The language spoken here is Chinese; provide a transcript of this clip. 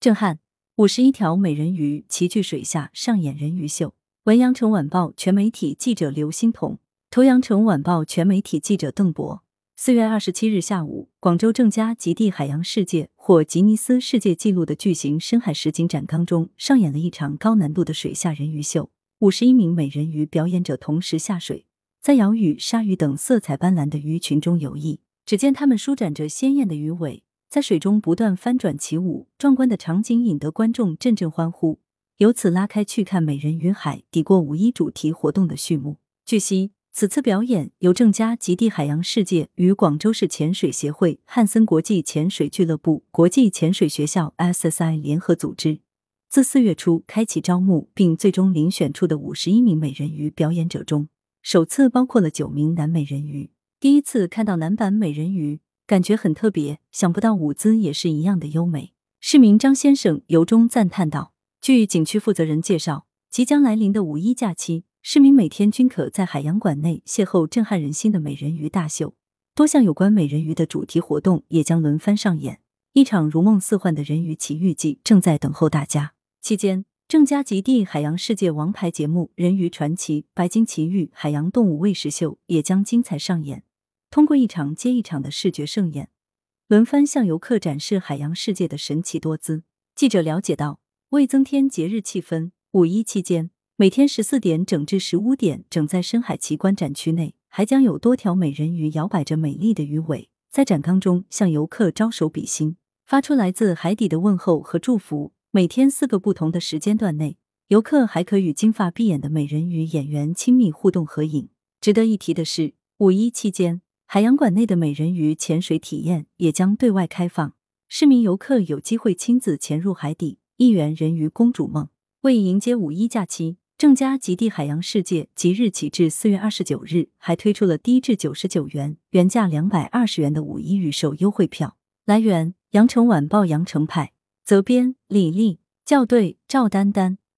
震撼！五十一条美人鱼齐聚水下上演人鱼秀。文阳城晚报全媒体记者刘欣彤，图阳城晚报全媒体记者邓博。四月二十七日下午，广州正佳极地海洋世界获吉尼斯世界纪录的巨型深海实景展缸中，上演了一场高难度的水下人鱼秀。五十一名美人鱼表演者同时下水，在鳐鱼、鲨鱼等色彩斑斓的鱼群中游弋。只见它们舒展着鲜艳的鱼尾。在水中不断翻转起舞，壮观的场景引得观众阵阵欢呼。由此拉开去看美人鱼海抵过五一主题活动的序幕。据悉，此次表演由正佳极地海洋世界与广州市潜水协会、汉森国际潜水俱乐部、国际潜水学校 SSI 联合组织。自四月初开启招募，并最终遴选出的五十一名美人鱼表演者中，首次包括了九名男美人鱼。第一次看到男版美人鱼。感觉很特别，想不到舞姿也是一样的优美。市民张先生由衷赞叹道：“据景区负责人介绍，即将来临的五一假期，市民每天均可在海洋馆内邂逅震撼人心的美人鱼大秀。多项有关美人鱼的主题活动也将轮番上演，一场如梦似幻的人鱼奇遇记正在等候大家。期间，正佳极地海洋世界王牌节目《人鱼传奇》、白鲸奇遇、海洋动物喂食秀也将精彩上演。”通过一场接一场的视觉盛宴，轮番向游客展示海洋世界的神奇多姿。记者了解到，为增添节日气氛，五一期间每天十四点整至十五点整，在深海奇观展区内，还将有多条美人鱼摇摆着美丽的鱼尾，在展缸中向游客招手比心，发出来自海底的问候和祝福。每天四个不同的时间段内，游客还可与金发碧眼的美人鱼演员亲密互动合影。值得一提的是，五一期间。海洋馆内的美人鱼潜水体验也将对外开放，市民游客有机会亲自潜入海底，一圆人鱼公主梦。为迎接五一假期，正佳极地海洋世界即日起至四月二十九日，还推出了低至九十九元、原价两百二十元的五一预售优惠票。来源：羊城晚报羊城派，责编：李丽，校对：赵丹丹。